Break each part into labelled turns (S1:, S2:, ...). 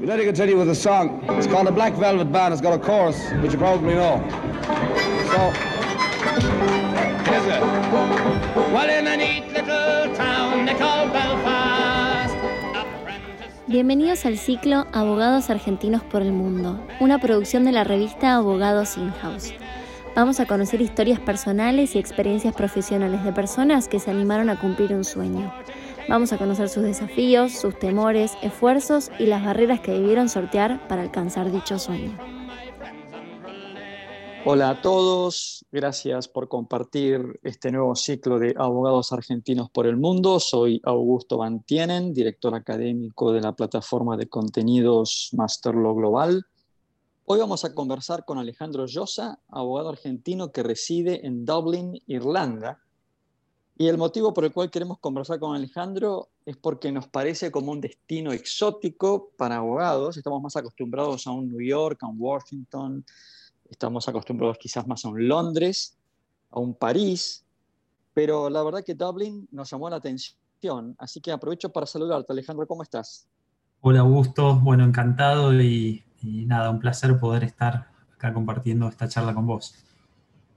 S1: To continue with a song. It's called The Black Velvet Band. It's got a chorus, which you probably know.
S2: Bienvenidos al ciclo Abogados Argentinos por el Mundo, una producción de la revista Abogados In-House. Vamos a conocer historias personales y experiencias profesionales de personas que se animaron a cumplir un sueño. Vamos a conocer sus desafíos, sus temores, esfuerzos y las barreras que debieron sortear para alcanzar dicho sueño.
S3: Hola a todos, gracias por compartir este nuevo ciclo de Abogados Argentinos por el Mundo. Soy Augusto Bantienen, director académico de la plataforma de contenidos Masterlo Global. Hoy vamos a conversar con Alejandro Llosa, abogado argentino que reside en Dublin, Irlanda, y el motivo por el cual queremos conversar con Alejandro es porque nos parece como un destino exótico para abogados. Estamos más acostumbrados a un New York, a un Washington, estamos acostumbrados quizás más a un Londres, a un París, pero la verdad que Dublin nos llamó la atención. Así que aprovecho para saludarte, Alejandro, ¿cómo estás?
S4: Hola Augusto, bueno, encantado y, y nada, un placer poder estar acá compartiendo esta charla con vos.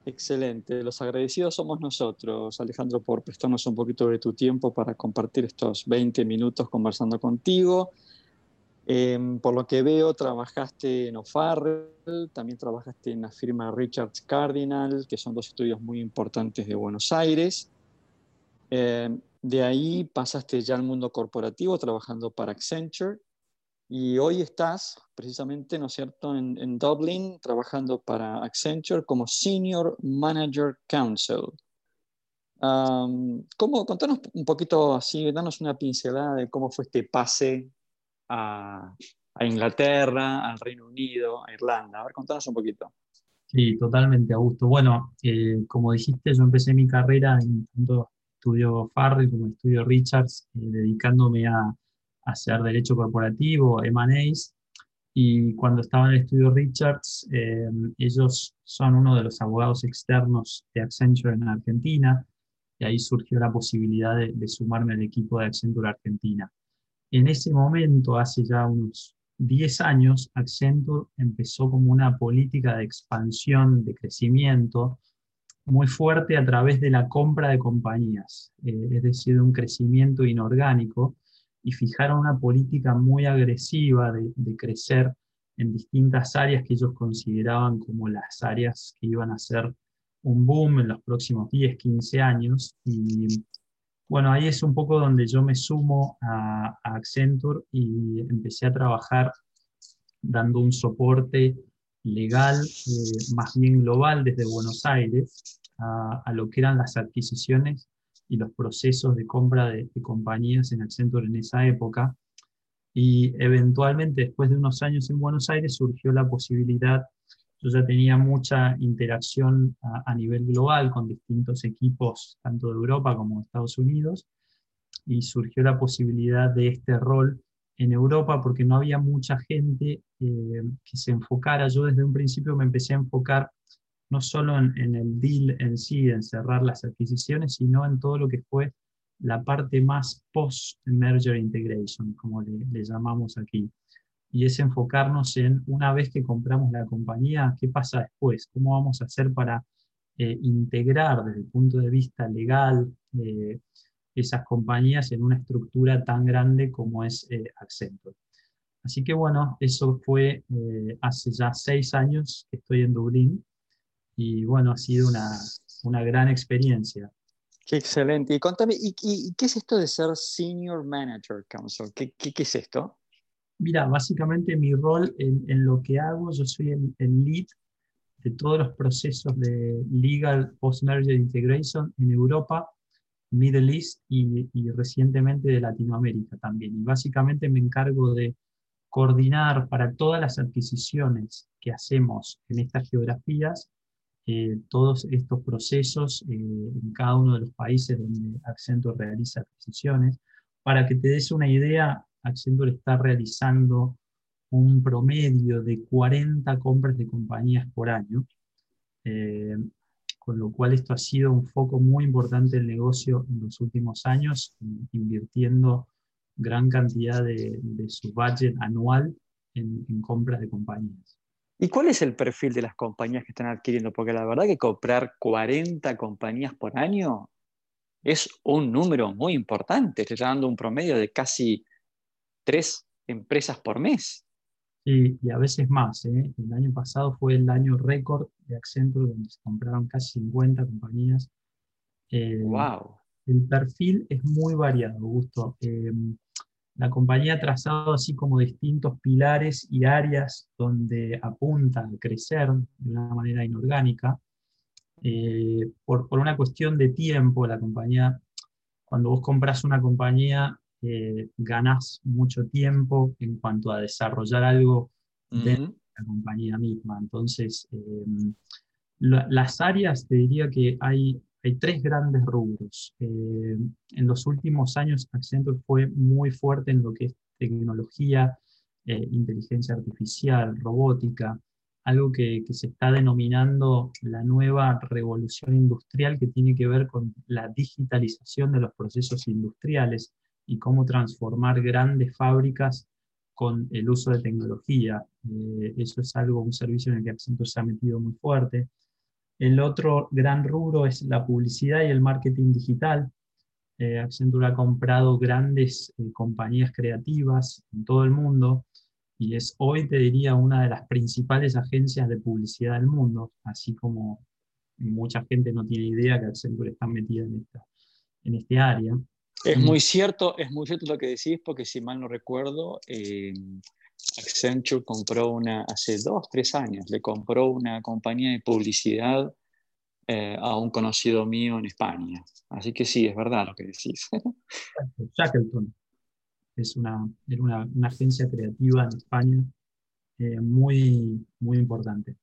S3: Excelente. Los agradecidos somos nosotros, Alejandro, por prestarnos un poquito de tu tiempo para compartir estos 20 minutos conversando contigo. Em, por lo que veo, trabajaste en O'Farrell, también trabajaste en la firma Richards Cardinal, que son dos estudios muy importantes de Buenos Aires. Em, de ahí pasaste ya al mundo corporativo trabajando para Accenture y hoy estás precisamente, ¿no es cierto?, en, Dublin trabajando para Accenture como Senior Manager Council. ¿cómo, contanos un poquito así, danos una pincelada de cómo fue este pase a, Inglaterra, al Reino Unido, a Irlanda. A ver, contanos un poquito.
S4: Sí, totalmente, Augusto. Bueno, eh, como dijiste, yo empecé mi carrera en tanto estudio Farrell como estudio Richards, eh, dedicándome a hacer derecho corporativo, M&As, y cuando estaba en el estudio Richards, eh, ellos son uno de los abogados externos de Accenture en Argentina, y ahí surgió la posibilidad de, sumarme al equipo de Accenture Argentina. En ese momento, hace ya unos 10 años, Accenture empezó como una política de expansión, de crecimiento, muy fuerte a través de la compra de compañías, eh, es decir, un crecimiento inorgánico, y fijaron una política muy agresiva de, crecer en distintas áreas que ellos consideraban como las áreas que iban a ser un boom en los próximos 10, 15 años. Y bueno, ahí es un poco donde yo me sumo a, Accenture y empecé a trabajar dando un soporte legal eh, más bien global desde Buenos Aires a, a, lo que eran las adquisiciones y los procesos de compra de, compañías en Accenture en esa época. Y eventualmente, después de unos años en Buenos Aires, surgió la posibilidad, yo ya tenía mucha interacción a, nivel global con distintos equipos, tanto de Europa como de Estados Unidos, y surgió la posibilidad de este rol en Europa porque no había mucha gente eh, que se enfocara. Yo desde un principio me empecé a enfocar no solo en, el deal en sí, en cerrar las adquisiciones, sino en todo lo que fue la parte más post-merger integration, como le, llamamos aquí. Y es enfocarnos en, una vez que compramos la compañía, ¿qué pasa después? ¿Cómo vamos a hacer para eh, integrar desde el punto de vista legal eh, esas compañías en una estructura tan grande como es eh, Accenture? Así que bueno, eso fue hace ya seis años que estoy en Dublín y bueno, ha sido una, una gran experiencia.
S3: Qué excelente. Y contame, ¿y, qué es esto de ser Senior Manager Council? ¿Qué, qué, qué es esto?
S4: Mira, básicamente mi rol en, en lo que hago, yo soy el, el, lead de todos los procesos de Legal Post-Merger Integration en Europa, Middle East y, y recientemente de Latinoamérica también. Y básicamente me encargo de coordinar para todas las adquisiciones que hacemos en estas geografías eh, todos estos procesos eh, en cada uno de los países donde Accenture realiza adquisiciones. Para que te des una idea, Accenture está realizando un promedio de 40 compras de compañías por año, eh, con lo cual esto ha sido un foco muy importante del negocio en los últimos años, invirtiendo gran cantidad de, de su budget anual en, en compras de compañías.
S3: ¿Y cuál es el perfil de las compañías que están adquiriendo? Porque la verdad que comprar 40 compañías por año es un número muy importante. Te está dando un promedio de casi tres empresas por mes.
S4: Sí, y a veces más. ¿eh? El año pasado fue el año récord de Accenture, donde se compraron casi 50 compañías.
S3: ¡Wow!
S4: Eh, el perfil es muy variado, Augusto. Eh, la compañía ha trazado así como distintos pilares y áreas donde apunta a crecer de una manera inorgánica. por, por, una cuestión de tiempo, la compañía, cuando vos compras una compañía, eh, ganas mucho tiempo en cuanto a desarrollar algo de la compañía misma. Entonces, em, las áreas, te diría que hay, hay tres grandes rubros. Eh, en los últimos años, Accenture fue muy fuerte en lo que es tecnología, eh, inteligencia artificial, robótica, algo que, se está denominando la nueva revolución industrial que tiene que ver con la digitalización de los procesos industriales y cómo transformar grandes fábricas con el uso de tecnología. Eh, eso es algo, un servicio en el que Accenture se ha metido muy fuerte. El otro gran rubro es la publicidad y el marketing digital. Eh, Accenture ha comprado grandes eh, compañías creativas en todo el mundo y es hoy, te diría, una de las principales agencias de publicidad del mundo, así como mucha gente no tiene idea que Accenture está metida en, esta, en este área.
S3: Es muy cierto, es muy cierto lo que decís, porque si mal no recuerdo, eh, Accenture compró una, hace dos, tres años, le compró una compañía de publicidad eh, a un conocido mío en España. Así que sí, es verdad lo que decís.
S4: Shackleton es una, una, una agencia creativa en España eh, muy, muy importante.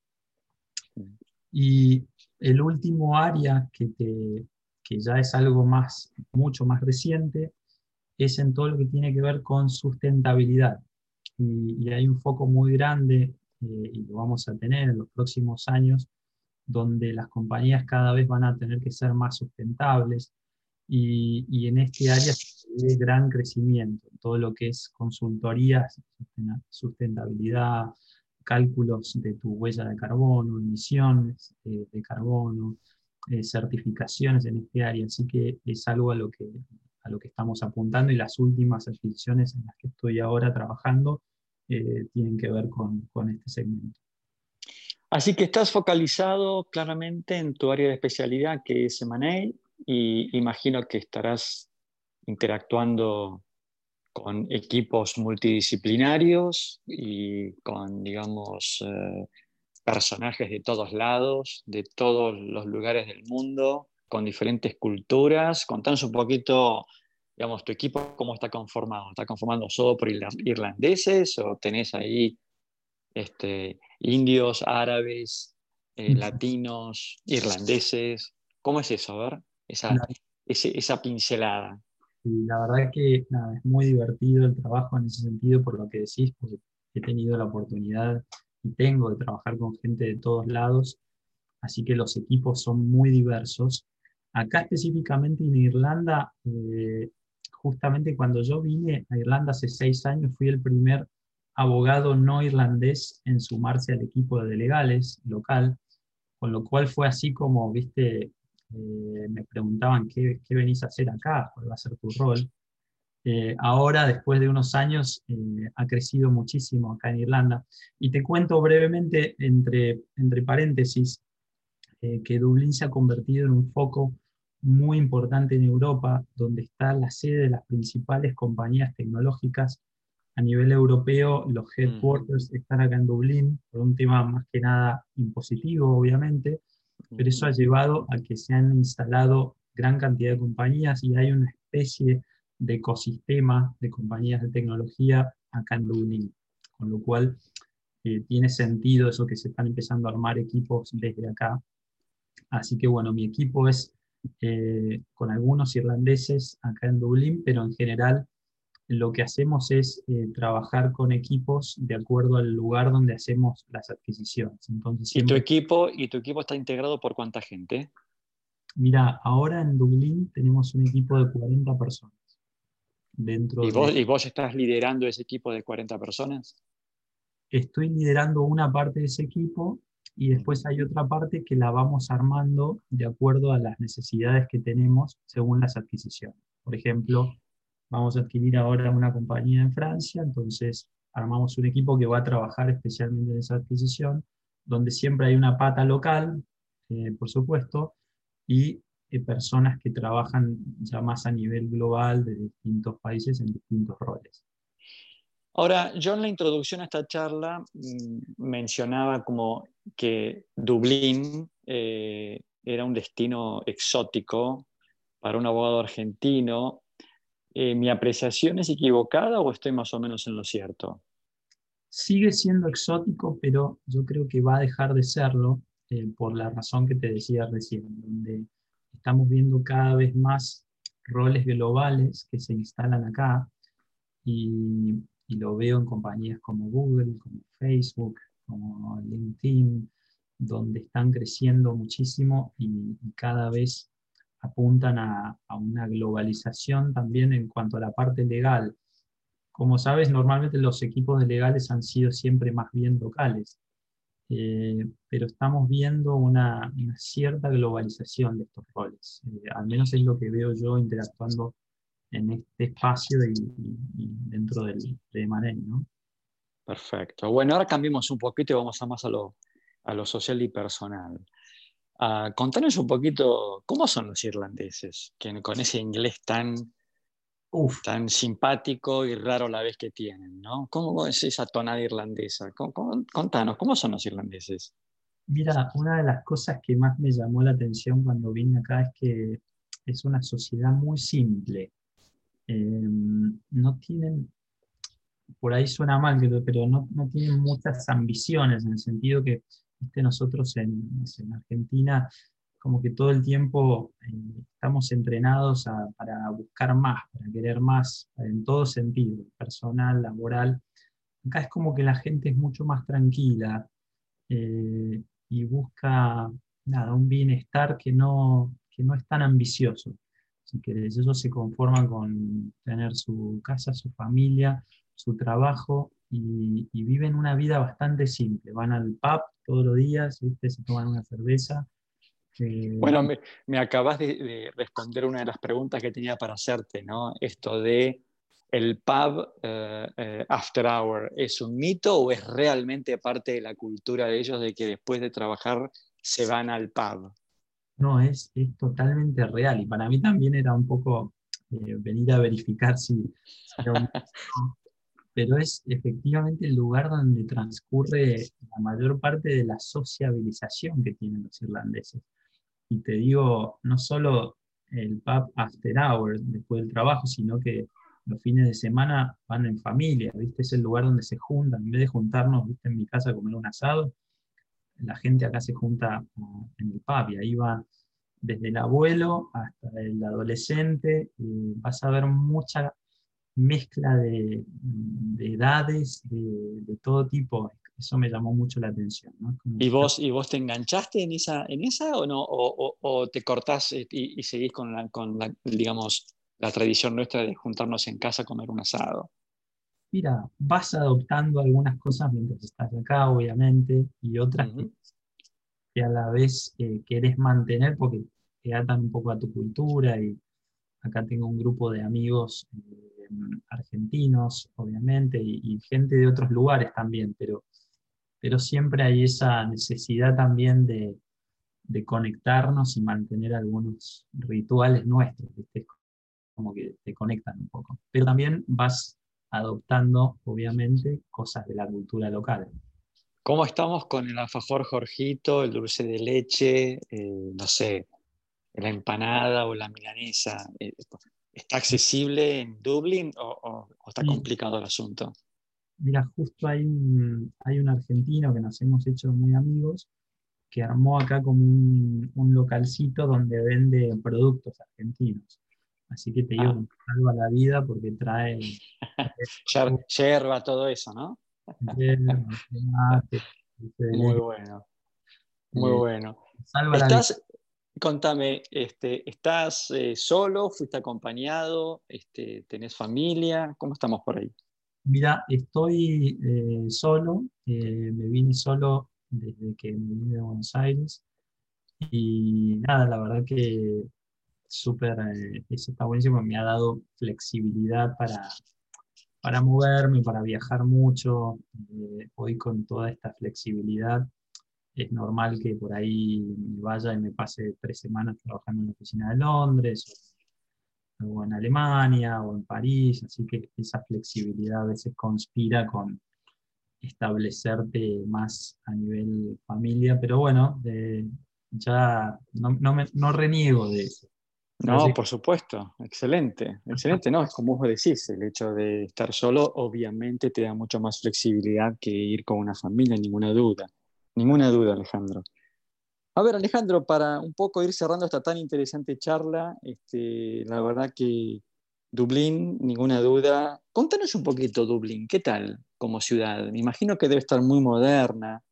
S4: Y el último área que te, que ya es algo más, mucho más reciente, es en todo lo que tiene que ver con sustentabilidad. Y, hay un foco muy grande, eh, y lo vamos a tener en los próximos años, donde las compañías cada vez van a tener que ser más sustentables. Y, y en este área se ve gran crecimiento, todo lo que es consultorías, sustentabilidad, cálculos de tu huella de carbono, emisiones de, de carbono, eh, certificaciones en este área, así que es algo a lo que, a lo que estamos apuntando y las últimas adquisiciones en las que estoy ahora trabajando eh, tienen que ver con, con este segmento.
S3: Así que estás focalizado claramente en tu área de especialidad que es M&A y imagino que estarás interactuando con equipos multidisciplinarios y con, digamos, eh, personajes de todos lados, de todos los lugares del mundo, con diferentes culturas. Contanos un poquito, digamos, tu equipo, cómo está conformado. ¿Está conformado solo por irlandeses o tenés ahí este, indios, árabes, eh, latinos, irlandeses? ¿Cómo es eso? A ver, esa, esa pincelada.
S4: la verdad es que nada, es muy divertido el trabajo en ese sentido, por lo que decís, porque he tenido la oportunidad y tengo de trabajar con gente de todos lados, así que los equipos son muy diversos. Acá específicamente en Irlanda, eh, justamente cuando yo vine a Irlanda hace seis años, fui el primer abogado no irlandés en sumarse al equipo de legales local, con lo cual fue así como, viste, eh, me preguntaban ¿qué, qué venís a hacer acá, cuál va a ser tu rol. Eh, ahora, después de unos años, eh, ha crecido muchísimo acá en Irlanda. Y te cuento brevemente, entre, entre paréntesis, que Dublín se ha convertido en un foco muy importante en Europa, donde está la sede de las principales compañías tecnológicas a nivel europeo. Los headquarters están acá en Dublín, por un tema más que nada impositivo, obviamente, pero eso ha llevado a que se han instalado gran cantidad de compañías y hay una especie de ecosistema de compañías de tecnología acá en Dublín, con lo cual eh, tiene sentido eso que se están empezando a armar equipos desde acá. Así que bueno, mi equipo es eh, con algunos irlandeses acá en Dublín, pero en general lo que hacemos es eh, trabajar con equipos de acuerdo al lugar donde hacemos las adquisiciones. Entonces,
S3: ¿Y, tu equipo, ¿Y tu equipo está integrado por cuánta gente?
S4: Mira, ahora en Dublín tenemos un equipo de 40 personas.
S3: ¿Y, vos, ¿Y vos estás liderando ese equipo de 40 personas?
S4: estoy liderando una parte de ese equipo y después hay otra parte que la vamos armando de acuerdo a las necesidades que tenemos según las adquisiciones. Por ejemplo, vamos a adquirir ahora una compañía en Francia, entonces armamos un equipo que va a trabajar especialmente en esa adquisición, donde siempre hay una pata local, eh, por supuesto, y eh, personas que trabajan ya más a nivel global de distintos países en distintos roles.
S3: Ahora, yo en la introducción a esta charla mm, mencionaba como que Dublín eh, era un destino exótico para un abogado argentino. Eh, ¿Mi apreciación es equivocada o estoy más o menos en lo cierto?
S4: Sigue siendo exótico, pero yo creo que va a dejar de serlo eh, por la razón que te decía recién, donde estamos viendo cada vez más roles globales que se instalan acá y y lo veo en compañías como Google, como Facebook, como LinkedIn, donde están creciendo muchísimo y, cada vez apuntan a, una globalización también en cuanto a la parte legal. Como sabes, normalmente los equipos de legales han sido siempre más bien locales, eh, pero estamos viendo una, cierta globalización de estos roles. Eh, al menos es lo que veo yo interactuando en este espacio y, dentro del, de.
S3: Perfecto. Bueno, ahora cambiemos un poquito y vamos a más a lo, a lo social y personal. Uh, contanos un poquito cómo son los irlandeses, que con ese inglés tan, tan simpático y raro a la vez que tienen, ¿no? ¿Cómo es esa tonada irlandesa? contanos, ¿cómo son los irlandeses?
S4: Mira, una de las cosas que más me llamó la atención cuando vine acá es que es una sociedad muy simple. Em, no tienen, por ahí suena mal, pero no, no, tienen muchas ambiciones, en el sentido que nosotros en, en, Argentina como que todo el tiempo eh, estamos entrenados para buscar más, para querer más, en todo sentido, personal, laboral. Acá es como que la gente es mucho más tranquila eh, y busca nada, un bienestar que no, que no es tan ambicioso si querés. Ellos se conforman con tener su casa, su familia, su trabajo y, viven una vida bastante simple. Van al pub todos los días, ¿viste? se toman una cerveza.
S3: Eh, bueno, me, acabas de, responder una de las preguntas que tenía para hacerte, ¿no? Esto de el pub eh, eh, after hour, ¿es un mito o es realmente parte de la cultura de ellos de que después de trabajar se van al pub?
S4: No, es, es totalmente real. Y para mí también era un poco eh, venir a verificar si, Pero es efectivamente el lugar donde transcurre la mayor parte de la sociabilización que tienen los irlandeses. Y te digo, no solo el pub after hours, después del trabajo, sino que los fines de semana van en familia, ¿viste? Es el lugar donde se juntan, en vez de juntarnos, ¿viste? En mi casa a comer un asado, la gente acá se junta en el pub y ahí va desde el abuelo hasta el adolescente, vas a ver mucha mezcla de, edades, de, todo tipo. Eso me llamó mucho la atención.
S3: ¿Y, vos, ¿Y vos te enganchaste en esa, en esa o no? ¿O, te cortás y, seguís con, la, con la, digamos, la tradición nuestra de juntarnos en casa a comer un asado?
S4: Mira, vas adoptando algunas cosas mientras estás acá, obviamente, y otras que, a la vez eh, querés mantener porque te atan un poco a tu cultura y acá tengo un grupo de amigos eh, argentinos, obviamente, y, gente de otros lugares también, pero, pero siempre hay esa necesidad también de, de conectarnos y mantener algunos rituales nuestros, como que te conectan un poco. Pero también vas adoptando, obviamente, cosas de la cultura local.
S3: ¿Cómo estamos con el alfajor Jorgito, el dulce de leche, eh, no sé, la empanada o la milanesa? Eh, ¿Está accesible en Dublín o, está complicado el asunto?
S4: Mira, justo hay un, hay un argentino que nos hemos hecho muy amigos que armó acá como un, un localcito donde vende productos argentinos. Así que te digo, ah. salva la vida porque trae...
S3: Yerba, todo eso, ¿no? Muy bueno. Muy bueno. Salva ¿Estás, Contame, este, ¿estás eh, solo? ¿Fuiste acompañado? Este, ¿Tenés familia? ¿Cómo estamos por ahí?
S4: Mira, estoy eh, solo, eh, me vine solo desde que me vine de Buenos Aires y nada, la verdad que súper, eh, eso está buenísimo, me ha dado flexibilidad para, para moverme, para viajar mucho. hoy con toda esta flexibilidad es normal que por ahí vaya y me pase tres semanas trabajando en la oficina de Londres o en Alemania o en París, así que esa flexibilidad a veces conspira con establecerte más a nivel familia, pero bueno, ya no, no, me, no, reniego de eso.
S3: No, por supuesto, excelente, excelente, no, es como vos decís, el hecho de estar solo obviamente te da mucho más flexibilidad que ir con una familia, ninguna duda, ninguna duda, Alejandro. A ver, Alejandro, para un poco ir cerrando esta tan interesante charla, este, la verdad que Dublín, ninguna duda. Contanos un poquito Dublín, ¿qué tal como ciudad? Me imagino que debe estar muy moderna.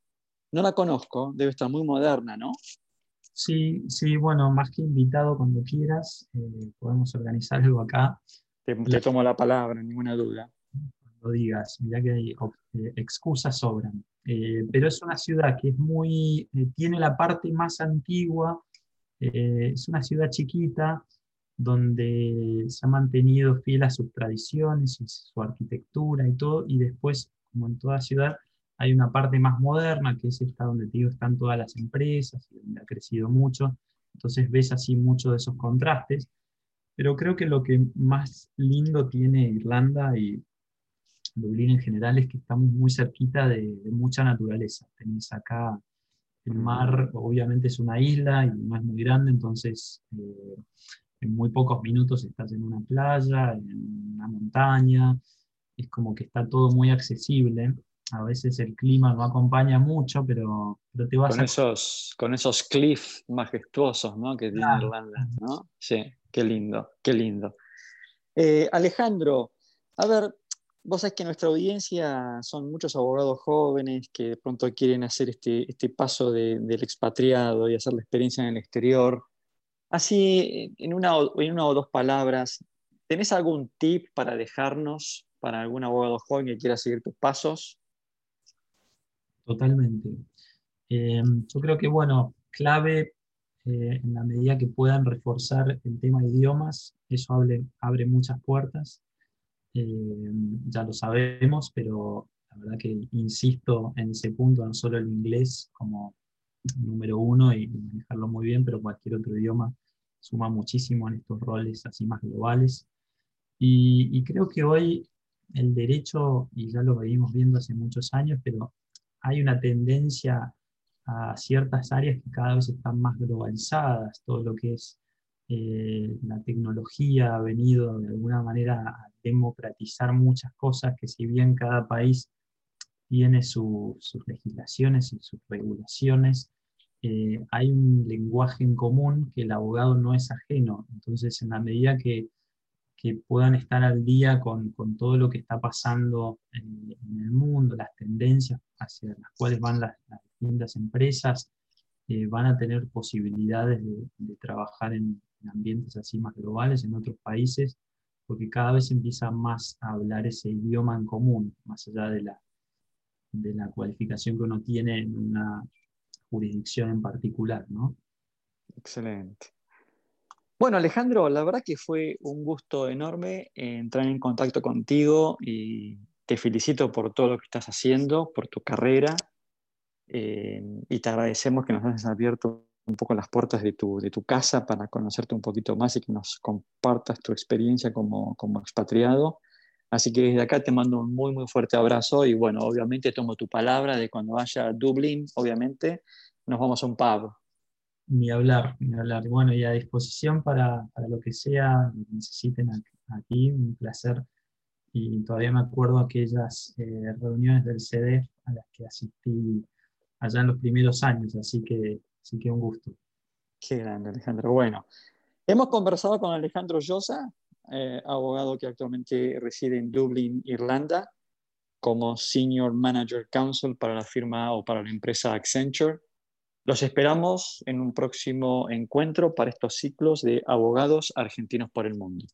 S3: No la conozco, debe estar muy moderna, ¿no?
S4: Sí, sí, bueno, más que invitado cuando quieras, eh, podemos organizar algo acá.
S3: Te, te, tomo la palabra, ninguna duda.
S4: Cuando digas, mira que hay eh, excusas sobran. Eh, pero es una ciudad que es muy, tiene la parte más antigua, es una ciudad chiquita donde se ha mantenido fiel a sus tradiciones, su arquitectura y todo, y después, como en toda ciudad, hay una parte más moderna, que es esta donde te digo, están todas las empresas y donde ha crecido mucho, entonces ves así mucho de esos contrastes, pero creo que lo que más lindo tiene Irlanda y Dublín en general es que estamos muy cerquita de, mucha naturaleza. Tenés acá el mar, obviamente es una isla y no es muy grande, entonces eh, en muy pocos minutos estás en una playa, en una montaña, es como que está todo muy accesible. A veces el clima no acompaña mucho, pero, te vas
S3: con Esos, con esos cliffs majestuosos ¿no? que tiene Irlanda, ¿no? Sí, qué lindo, qué lindo. Eh, Alejandro, a ver, Vos sabés que nuestra audiencia son muchos abogados jóvenes que de pronto quieren hacer este, este paso del expatriado y hacer la experiencia en el exterior. Así, en una, en una o dos palabras, ¿tenés algún tip para dejarnos para algún abogado joven que quiera seguir tus pasos?
S4: Totalmente. Eh, yo creo que, bueno, clave eh, en la medida que puedan reforzar el tema de idiomas, eso abre, abre muchas puertas. Eh, ya lo sabemos, pero la verdad que insisto en ese punto, no solo el inglés como número uno y manejarlo muy bien, pero cualquier otro idioma suma muchísimo en estos roles así más globales. Y, y creo que hoy el derecho, y ya lo venimos viendo hace muchos años, pero hay una tendencia a ciertas áreas que cada vez están más globalizadas, todo lo que es eh, la tecnología ha venido de alguna manera a democratizar muchas cosas que si bien cada país tiene sus legislaciones y sus regulaciones, eh, hay un lenguaje en común que el abogado no es ajeno. Entonces, en la medida que, que puedan estar al día con, con, todo lo que está pasando en, el mundo, las tendencias hacia las cuales van las, distintas empresas, eh, van a tener posibilidades de trabajar en, en ambientes así más globales, en otros países, porque cada vez empieza más a hablar ese idioma en común, más allá de la, de la cualificación que uno tiene en una jurisdicción en particular, ¿no?
S3: Excelente. Bueno, Alejandro, la verdad que fue un gusto enorme entrar en contacto contigo y te felicito por todo lo que estás haciendo, por tu carrera, eh, y te agradecemos que nos hayas abierto un poco las puertas de tu, de tu casa para conocerte un poquito más y que nos compartas tu experiencia como, como expatriado. Así que desde acá te mando un muy, muy fuerte abrazo y bueno, obviamente tomo tu palabra de cuando vaya a Dublín, obviamente, nos vamos a un pub.
S4: Ni hablar, ni hablar. Bueno, y a disposición para, para lo que sea, necesiten aquí, un placer. Y todavía me acuerdo aquellas eh, reuniones del CD a las que asistí allá en los primeros años, así que Así que un gusto.
S3: Qué grande, Alejandro. Bueno, hemos conversado con Alejandro Llosa, eh, abogado que actualmente reside en Dublín, Irlanda, como Senior Manager Counsel para la firma o para la empresa Accenture. Los esperamos en un próximo encuentro para estos ciclos de abogados argentinos por el mundo.